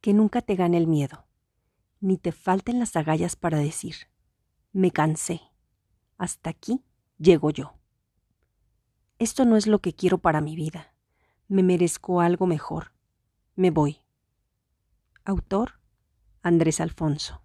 Que nunca te gane el miedo, ni te falten las agallas para decir, me cansé, hasta aquí llego yo. Esto no es lo que quiero para mi vida, me merezco algo mejor, me voy. Autor Andrés Alfonso